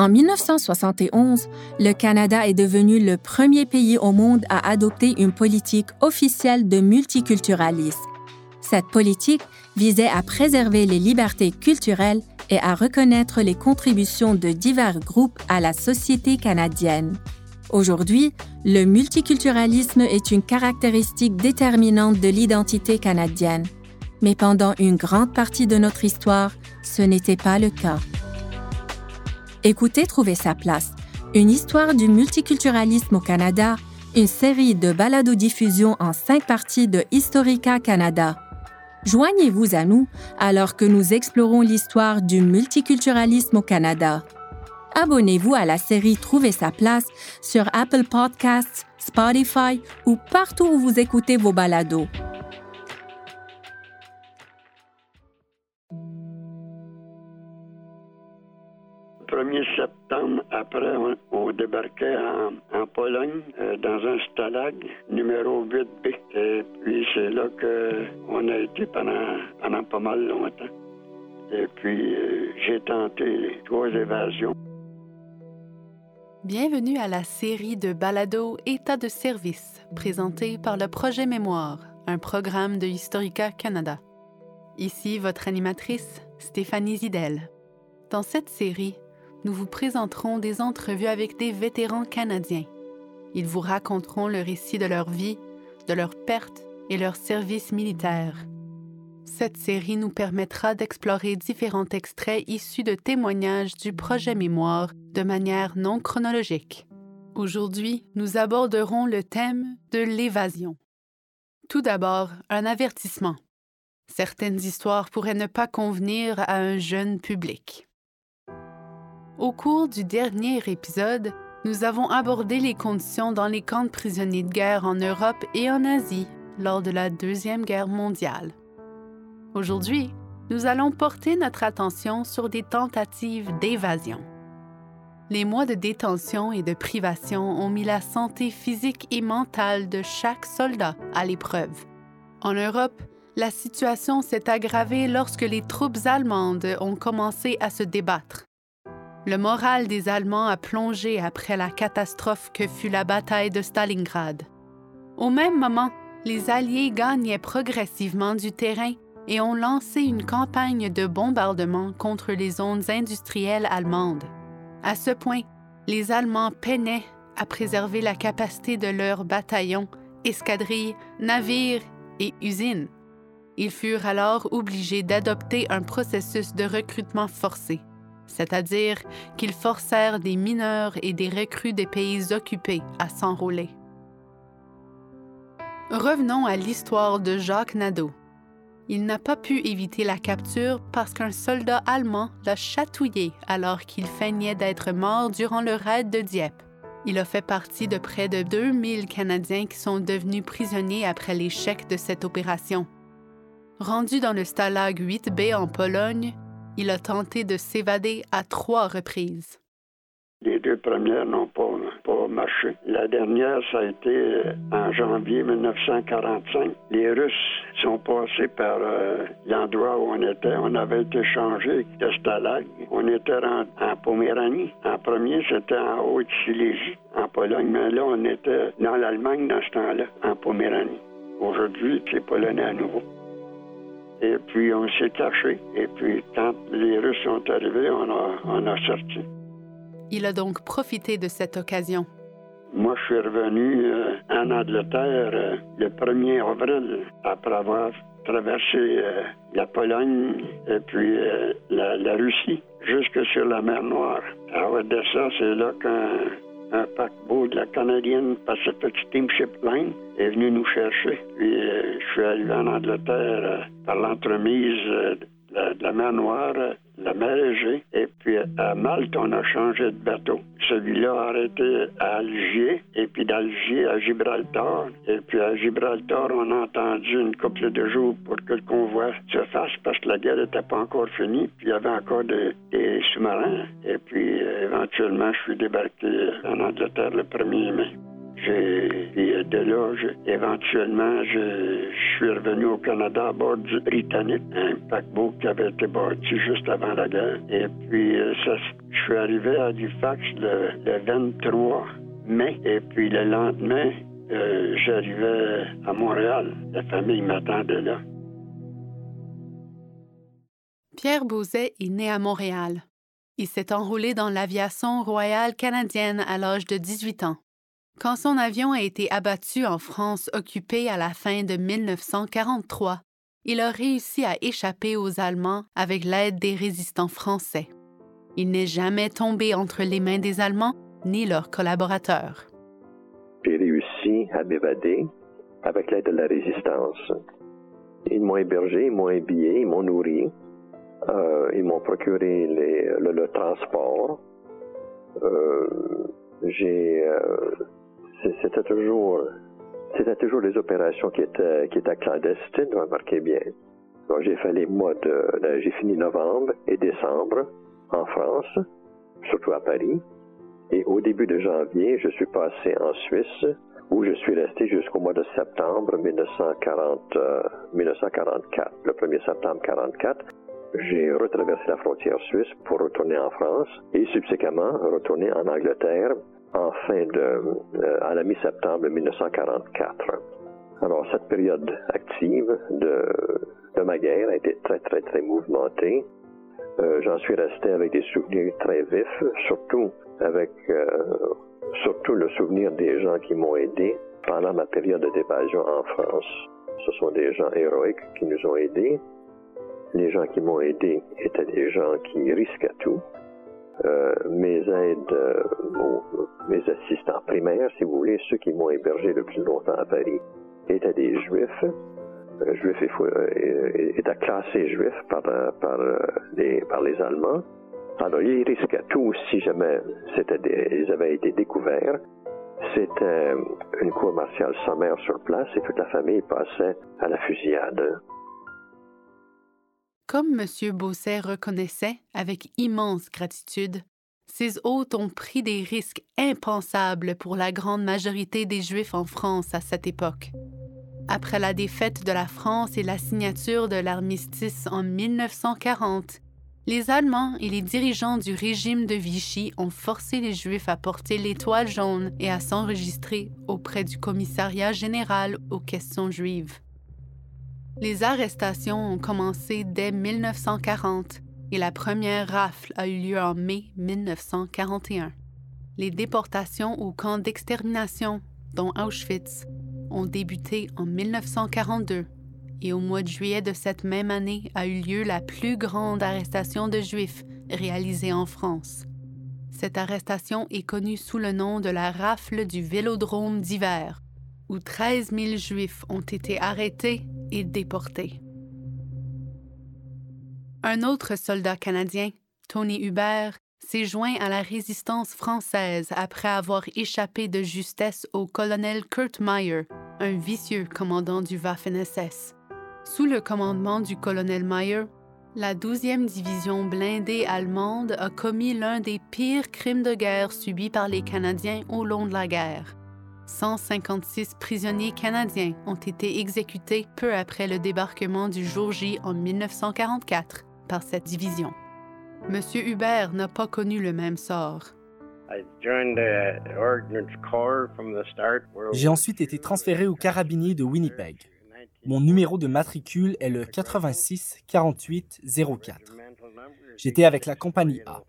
En 1971, le Canada est devenu le premier pays au monde à adopter une politique officielle de multiculturalisme. Cette politique visait à préserver les libertés culturelles et à reconnaître les contributions de divers groupes à la société canadienne. Aujourd'hui, le multiculturalisme est une caractéristique déterminante de l'identité canadienne. Mais pendant une grande partie de notre histoire, ce n'était pas le cas. Écoutez Trouver sa place, une histoire du multiculturalisme au Canada, une série de balados-diffusion en cinq parties de Historica Canada. Joignez-vous à nous alors que nous explorons l'histoire du multiculturalisme au Canada. Abonnez-vous à la série Trouver sa place sur Apple Podcasts, Spotify ou partout où vous écoutez vos balados. 1er septembre, après, on, débarquait en, Pologne, euh, dans un stalag numéro 8B. Et puis, c'est là qu'on a été pendant, pendant pas mal longtemps. Et puis, euh, j'ai tenté trois évasions. Bienvenue à la série de balado État de service, présentée par le Projet Mémoire, un programme de Historica Canada. Ici votre animatrice, Stéphanie Zidel. Dans cette série, nous vous présenterons des entrevues avec des vétérans canadiens. Ils vous raconteront le récit de leur vie, de leurs pertes et leur service militaire. Cette série nous permettra d'explorer différents extraits issus de témoignages du projet Mémoire de manière non chronologique. Aujourd'hui, nous aborderons le thème de l'évasion. Tout d'abord, un avertissement. Certaines histoires pourraient ne pas convenir à un jeune public. Au cours du dernier épisode, nous avons abordé les conditions dans les camps de prisonniers de guerre en Europe et en Asie lors de la Deuxième Guerre mondiale. Aujourd'hui, nous allons porter notre attention sur des tentatives d'évasion. Les mois de détention et de privation ont mis la santé physique et mentale de chaque soldat à l'épreuve. En Europe, la situation s'est aggravée lorsque les troupes allemandes ont commencé à se débattre. Le moral des Allemands a plongé après la catastrophe que fut la bataille de Stalingrad. Au même moment, les Alliés gagnaient progressivement du terrain et ont lancé une campagne de bombardement contre les zones industrielles allemandes. À ce point, les Allemands peinaient à préserver la capacité de leurs bataillons, escadrilles, navires et usines. Ils furent alors obligés d'adopter un processus de recrutement forcé c'est-à-dire qu'ils forcèrent des mineurs et des recrues des pays occupés à s'enrôler. Revenons à l'histoire de Jacques Nadeau. Il n'a pas pu éviter la capture parce qu'un soldat allemand l'a chatouillé alors qu'il feignait d'être mort durant le raid de Dieppe. Il a fait partie de près de 2000 Canadiens qui sont devenus prisonniers après l'échec de cette opération. Rendu dans le Stalag 8B en Pologne, il a tenté de s'évader à trois reprises. Les deux premières n'ont pas, marché. La dernière, ça a été euh, en janvier 1945. Les Russes sont passés par euh, l'endroit où on était. On avait été changé de. On était en, en Poméranie. En premier, c'était en Haute-Silésie, en Pologne. Mais là, on était dans l'Allemagne dans ce temps-là, en Poméranie. Aujourd'hui, c'est polonais à nouveau. Et puis, on s'est caché. Et puis, quand les Russes sont arrivés, on a, on a sorti. Il a donc profité de cette occasion. Moi, je suis revenu euh, en Angleterre euh, le 1er avril, après avoir traversé euh, la Pologne et puis la, Russie, jusque sur la mer Noire. À Odessa, c'est là qu'un un paquebot de la canadienne Pacific Steamship Line est venu nous chercher. Puis je suis arrivé en Angleterre par l'entremise de la mer Noire la mer Égée. Et puis à Malte, on a changé de bateau. Celui-là a arrêté à Alger, et puis d'Alger à Gibraltar. Et puis à Gibraltar, on a entendu une couple de jours pour que le convoi se fasse parce que la guerre n'était pas encore finie. Puis il y avait encore des, sous-marins. Et puis éventuellement, je suis débarqué en Angleterre le 1er mai. Et de là, éventuellement, je, suis revenu au Canada à bord du Britannique, un paquebot qui avait été bâti juste avant la guerre. Et puis, euh, je suis arrivé à Halifax le, 23 mai et puis le lendemain, euh, j'arrivais à Montréal. La famille m'attendait là. Pierre Bouzet est né à Montréal. Il s'est enrôlé dans l'aviation royale canadienne à l'âge de 18 ans. Quand son avion a été abattu en France occupée à la fin de 1943, il a réussi à échapper aux Allemands avec l'aide des résistants français. Il n'est jamais tombé entre les mains des Allemands ni leurs collaborateurs. J'ai réussi à m'évader avec l'aide de la résistance. Ils m'ont hébergé, ils m'ont habillé, ils m'ont nourri. Euh, ils m'ont procuré le, transport. Euh, j'ai, euh, c'était toujours, c'était toujours des opérations qui étaient, qui étaient clandestines, remarquez bien. j'ai fait les j'ai fini novembre et décembre en France, surtout à Paris. Et au début de janvier, je suis passé en Suisse, où je suis resté jusqu'au mois de septembre 1940, 1944, le 1er septembre 1944 j'ai retraversé la frontière suisse pour retourner en France et subséquemment retourner en Angleterre en fin de, euh, à la mi-septembre 1944. Alors, cette période active de, de ma guerre a été très, très, très mouvementée. Euh, J'en suis resté avec des souvenirs très vifs, surtout avec euh, surtout le souvenir des gens qui m'ont aidé pendant ma période d'évasion en France. Ce sont des gens héroïques qui nous ont aidés, les gens qui m'ont aidé étaient des gens qui risquaient tout. Euh, mes aides, euh, mes assistants primaires, si vous voulez, ceux qui m'ont hébergé le plus longtemps à Paris, étaient des juifs, euh, juifs et, étaient classés juifs par, les Allemands. Alors, ils risquaient tout si jamais c'était ils avaient été découverts. C'était une cour martiale sommaire sur place et toute la famille passait à la fusillade. Comme M. Beausset reconnaissait avec immense gratitude, ces hôtes ont pris des risques impensables pour la grande majorité des Juifs en France à cette époque. Après la défaite de la France et la signature de l'armistice en 1940, les Allemands et les dirigeants du régime de Vichy ont forcé les Juifs à porter l'étoile jaune et à s'enregistrer auprès du commissariat général aux questions juives. Les arrestations ont commencé dès 1940 et la première rafle a eu lieu en mai 1941. Les déportations au camp d'extermination, dont Auschwitz, ont débuté en 1942 et au mois de juillet de cette même année a eu lieu la plus grande arrestation de Juifs réalisée en France. Cette arrestation est connue sous le nom de la rafle du Vélodrome d'hiver, où 13 000 Juifs ont été arrêtés Un autre soldat canadien, Tony Hubert, s'est joint à la résistance française après avoir échappé de justesse au colonel Kurt Meyer, un vicieux commandant du Waffen-SS. Sous le commandement du colonel Meyer, la 12e division blindée allemande a commis l'un des pires crimes de guerre subis par les Canadiens au long de la guerre. 156 prisonniers canadiens ont été exécutés peu après le débarquement du jour J en 1944 par cette division. Monsieur Hubert n'a pas connu le même sort. J'ai ensuite été transféré au carabinier de Winnipeg. Mon numéro de matricule est le 86 48 04. J'étais avec la compagnie A.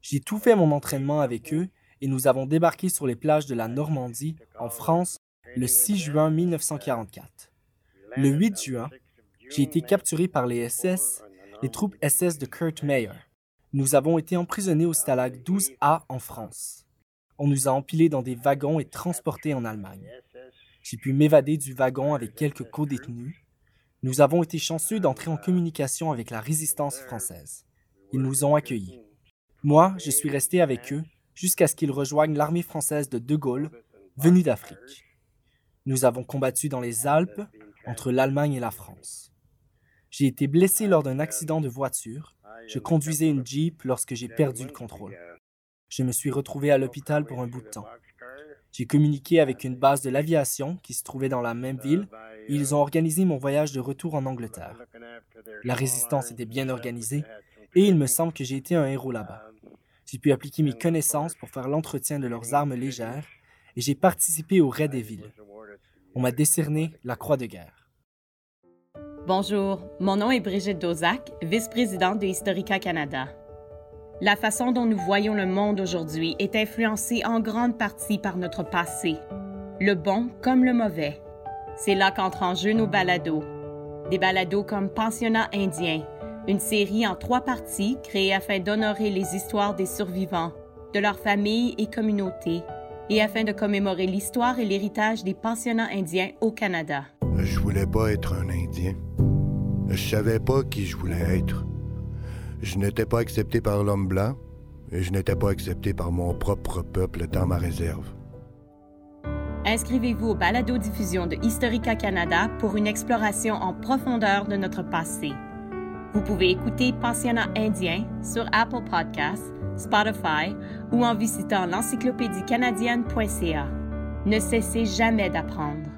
J'ai tout fait mon entraînement avec eux et nous avons débarqué sur les plages de la Normandie, en France, le 6 juin 1944. Le 8 juin, j'ai été capturé par les SS, les troupes SS de Kurt Meyer. Nous avons été emprisonnés au Stalag 12A en France. On nous a empilés dans des wagons et transportés en Allemagne. J'ai pu m'évader du wagon avec quelques co-détenus. Nous avons été chanceux d'entrer en communication avec la résistance française. Ils nous ont accueillis. Moi, je suis resté avec eux jusqu'à ce qu'ils rejoignent l'armée française de De Gaulle, venue d'Afrique. Nous avons combattu dans les Alpes, entre l'Allemagne et la France. J'ai été blessé lors d'un accident de voiture. Je conduisais une Jeep lorsque j'ai perdu le contrôle. Je me suis retrouvé à l'hôpital pour un bout de temps. J'ai communiqué avec une base de l'aviation qui se trouvait dans la même ville et ils ont organisé mon voyage de retour en Angleterre. La résistance était bien organisée et il me semble que j'ai été un héros là-bas. J'ai pu appliquer mes connaissances pour faire l'entretien de leurs armes légères et j'ai participé au raid des villes. On m'a décerné la Croix de guerre. Bonjour, mon nom est Brigitte Dozac, vice-présidente de Historica Canada. La façon dont nous voyons le monde aujourd'hui est influencée en grande partie par notre passé, le bon comme le mauvais. C'est là qu'entrent en jeu nos balados. Des balados comme Pensionnat indien, une série en trois parties créée afin d'honorer les histoires des survivants, de leurs familles et communautés, et afin de commémorer l'histoire et l'héritage des pensionnats indiens au Canada. Je voulais pas être un Indien. Je savais pas qui je voulais être. Je n'étais pas accepté par l'homme blanc et je n'étais pas accepté par mon propre peuple dans ma réserve. Inscrivez-vous au balado-diffusion de Historica Canada pour une exploration en profondeur de notre passé. Vous pouvez écouter Pensionnat indien sur Apple Podcasts, Spotify ou en visitant l'encyclopédie canadienne.ca. Ne cessez jamais d'apprendre.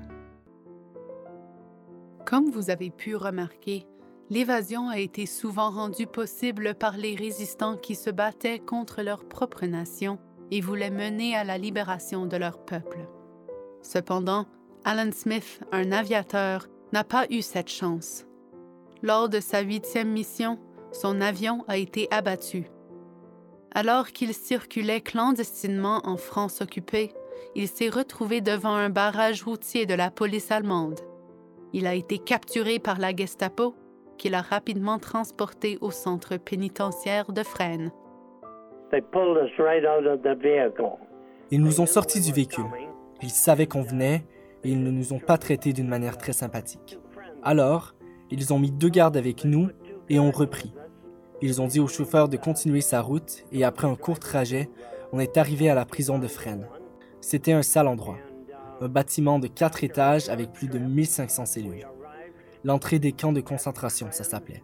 Comme vous avez pu remarquer, l'évasion a été souvent rendue possible par les résistants qui se battaient contre leur propre nation et voulaient mener à la libération de leur peuple. Cependant, Alan Smith, un aviateur, n'a pas eu cette chance. Lors de sa huitième mission, son avion a été abattu. Alors qu'il circulait clandestinement en France occupée, il s'est retrouvé devant un barrage routier de la police allemande. Il a été capturé par la Gestapo, qui l'a rapidement transporté au centre pénitentiaire de Fresnes. Ils nous ont sortis du véhicule. Ils savaient qu'on venait et ils ne nous ont pas traités d'une manière très sympathique. Alors, ils ont mis deux gardes avec nous et ont repris. Ils ont dit au chauffeur de continuer sa route et après un court trajet, on est arrivé à la prison de Fresnes. C'était un sale endroit. Un bâtiment de quatre étages avec plus de 1500 cellules. L'entrée des camps de concentration, ça s'appelait.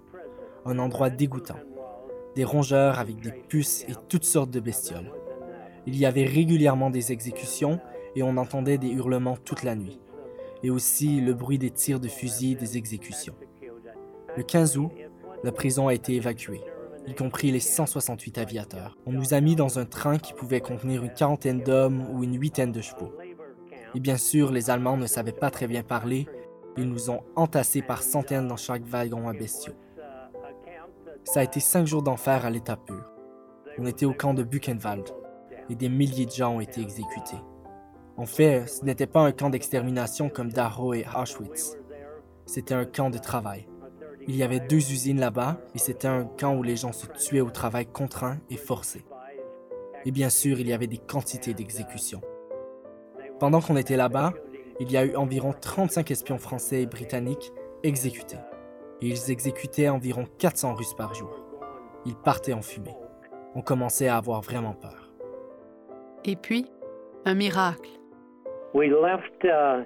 Un endroit dégoûtant. Des rongeurs avec des puces et toutes sortes de bestioles. Il y avait régulièrement des exécutions et on entendait des hurlements toute la nuit, et aussi le bruit des tirs de fusil des exécutions. Le 15 août, la prison a été évacuée, y compris les 168 aviateurs. On nous a mis dans un train qui pouvait contenir une quarantaine d'hommes ou une huitaine de chevaux. Et bien sûr, les Allemands ne savaient pas très bien parler, ils nous ont entassés par centaines dans chaque wagon à bestiaux. Ça a été cinq jours d'enfer à l'état pur. On était au camp de Buchenwald et des milliers de gens ont été exécutés. En fait, ce n'était pas un camp d'extermination comme Dachau et Auschwitz. C'était un camp de travail. Il y avait deux usines là-bas et c'était un camp où les gens se tuaient au travail contraint et forcé. Et bien sûr, il y avait des quantités d'exécutions. Pendant qu'on était là-bas, il y a eu environ 35 espions français et britanniques exécutés. Et ils exécutaient environ 400 Russes par jour. Ils partaient en fumée. On commençait à avoir vraiment peur. Et puis, un miracle. Uh,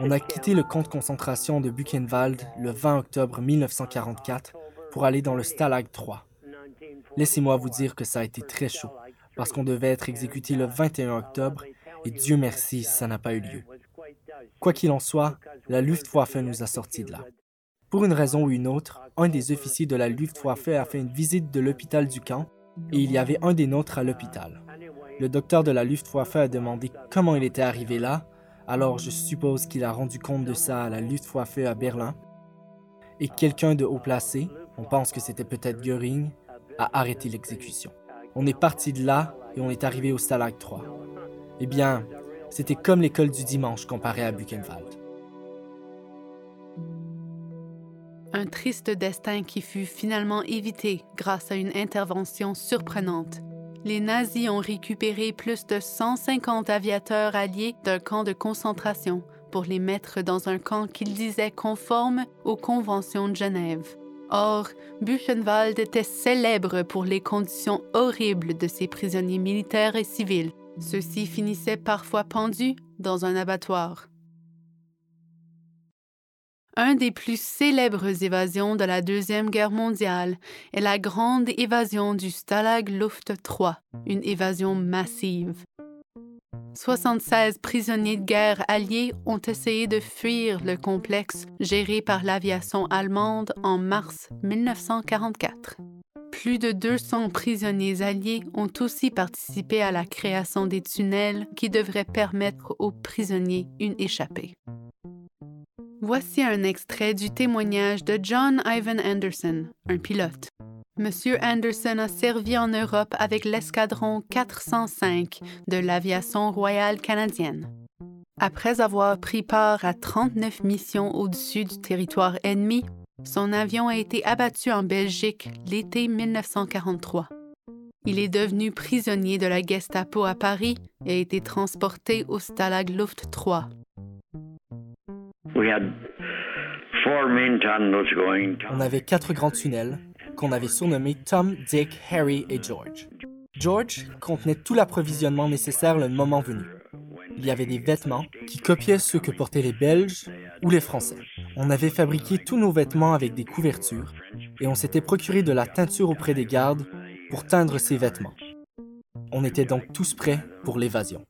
On a quitté le camp de concentration de Buchenwald le 20 octobre 1944 pour aller dans le Stalag 3. Laissez-moi vous dire que ça a été très chaud, parce qu'on devait être exécuté le 21 octobre, et Dieu merci, ça n'a pas eu lieu. Quoi qu'il en soit, la Luftwaffe nous a sortis de là. Pour une raison ou une autre, un des officiers de la Luftwaffe a fait une visite de l'hôpital du camp, et il y avait un des nôtres à l'hôpital. Le docteur de la Luftwaffe a demandé comment il était arrivé là, alors je suppose qu'il a rendu compte de ça à la Luftwaffe à Berlin. Et quelqu'un de haut placé, on pense que c'était peut-être Göring, a arrêté l'exécution. On est parti de là et on est arrivé au Stalag 3. Eh bien, c'était comme l'école du dimanche comparé à Buchenwald. Un triste destin qui fut finalement évité grâce à une intervention surprenante les nazis ont récupéré plus de 150 aviateurs alliés d'un camp de concentration pour les mettre dans un camp qu'ils disaient conforme aux conventions de Genève. Or, Buchenwald était célèbre pour les conditions horribles de ses prisonniers militaires et civils. Ceux-ci finissaient parfois pendus dans un abattoir. Un des plus célèbres évasions de la Deuxième Guerre mondiale est la grande évasion du Stalag Luft III, une évasion massive. 76 prisonniers de guerre alliés ont essayé de fuir le complexe géré par l'aviation allemande en mars 1944. Plus de 200 prisonniers alliés ont aussi participé à la création des tunnels qui devraient permettre aux prisonniers une échappée. Voici un extrait du témoignage de John Ivan Anderson, un pilote. Monsieur Anderson a servi en Europe avec l'escadron 405 de l'aviation royale canadienne. Après avoir pris part à 39 missions au-dessus du territoire ennemi, son avion a été abattu en Belgique l'été 1943. Il est devenu prisonnier de la Gestapo à Paris et a été transporté au Stalag Luft 3. On avait quatre grands tunnels qu'on avait surnommés Tom, Dick, Harry et George. George contenait tout l'approvisionnement nécessaire le moment venu. Il y avait des vêtements qui copiaient ceux que portaient les Belges ou les Français. On avait fabriqué tous nos vêtements avec des couvertures et on s'était procuré de la teinture auprès des gardes pour teindre ces vêtements. On était donc tous prêts pour l'évasion.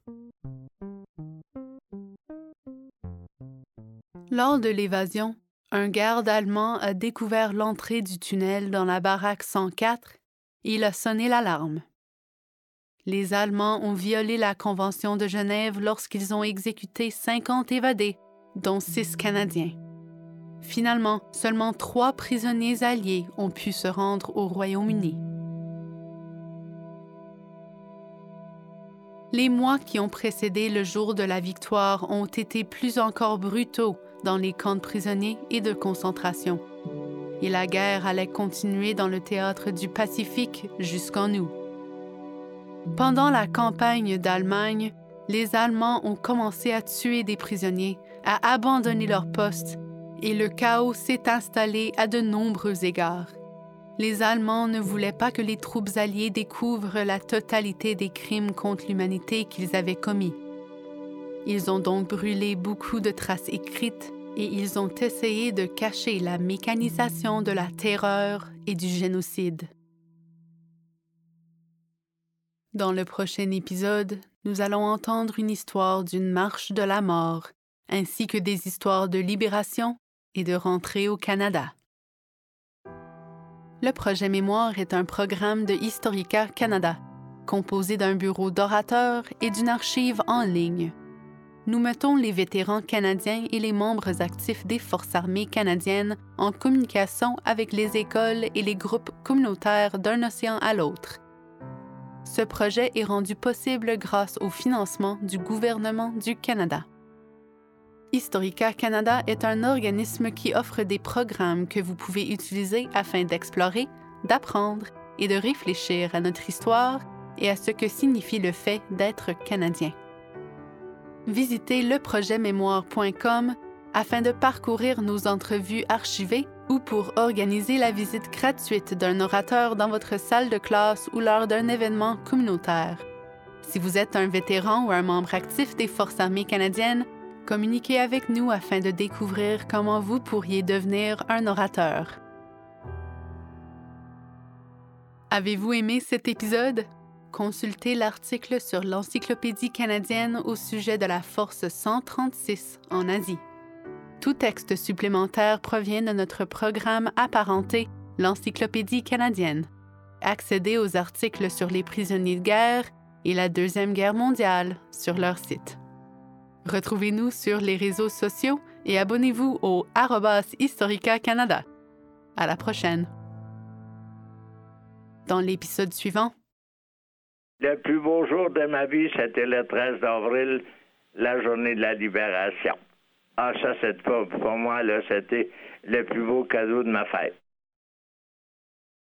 Lors de l'évasion, un garde allemand a découvert l'entrée du tunnel dans la baraque 104 et il a sonné l'alarme. Les Allemands ont violé la Convention de Genève lorsqu'ils ont exécuté 50 évadés, dont 6 Canadiens. Finalement, seulement trois prisonniers alliés ont pu se rendre au Royaume-Uni. Les mois qui ont précédé le jour de la victoire ont été plus encore brutaux dans les camps de prisonniers et de concentration. Et la guerre allait continuer dans le théâtre du Pacifique jusqu'en août. Pendant la campagne d'Allemagne, les Allemands ont commencé à tuer des prisonniers, à abandonner leurs postes, et le chaos s'est installé à de nombreux égards. Les Allemands ne voulaient pas que les troupes alliées découvrent la totalité des crimes contre l'humanité qu'ils avaient commis. Ils ont donc brûlé beaucoup de traces écrites et ils ont essayé de cacher la mécanisation de la terreur et du génocide. Dans le prochain épisode, nous allons entendre une histoire d'une marche de la mort, ainsi que des histoires de libération et de rentrée au Canada. Le projet Mémoire est un programme de Historica Canada, composé d'un bureau d'orateurs et d'une archive en ligne nous mettons les vétérans canadiens et les membres actifs des Forces armées canadiennes en communication avec les écoles et les groupes communautaires d'un océan à l'autre. Ce projet est rendu possible grâce au financement du gouvernement du Canada. Historica Canada est un organisme qui offre des programmes que vous pouvez utiliser afin d'explorer, d'apprendre et de réfléchir à notre histoire et à ce que signifie le fait d'être canadien visitez leprojetmémoire.com afin de parcourir nos entrevues archivées ou pour organiser la visite gratuite d'un orateur dans votre salle de classe ou lors d'un événement communautaire. Si vous êtes un vétéran ou un membre actif des Forces armées canadiennes, communiquez avec nous afin de découvrir comment vous pourriez devenir un orateur. Avez-vous aimé cet épisode? Consultez l'article sur l'Encyclopédie canadienne au sujet de la Force 136 en Asie. Tout texte supplémentaire provient de notre programme apparenté, l'Encyclopédie canadienne. Accédez aux articles sur les prisonniers de guerre et la Deuxième Guerre mondiale sur leur site. Retrouvez-nous sur les réseaux sociaux et abonnez-vous au Historica Canada. À la prochaine. Dans l'épisode suivant, le plus beau jour de ma vie, c'était le 13 avril, la journée de la libération. Ah, ça, c'est pour, pour moi, là, c'était le plus beau cadeau de ma fête.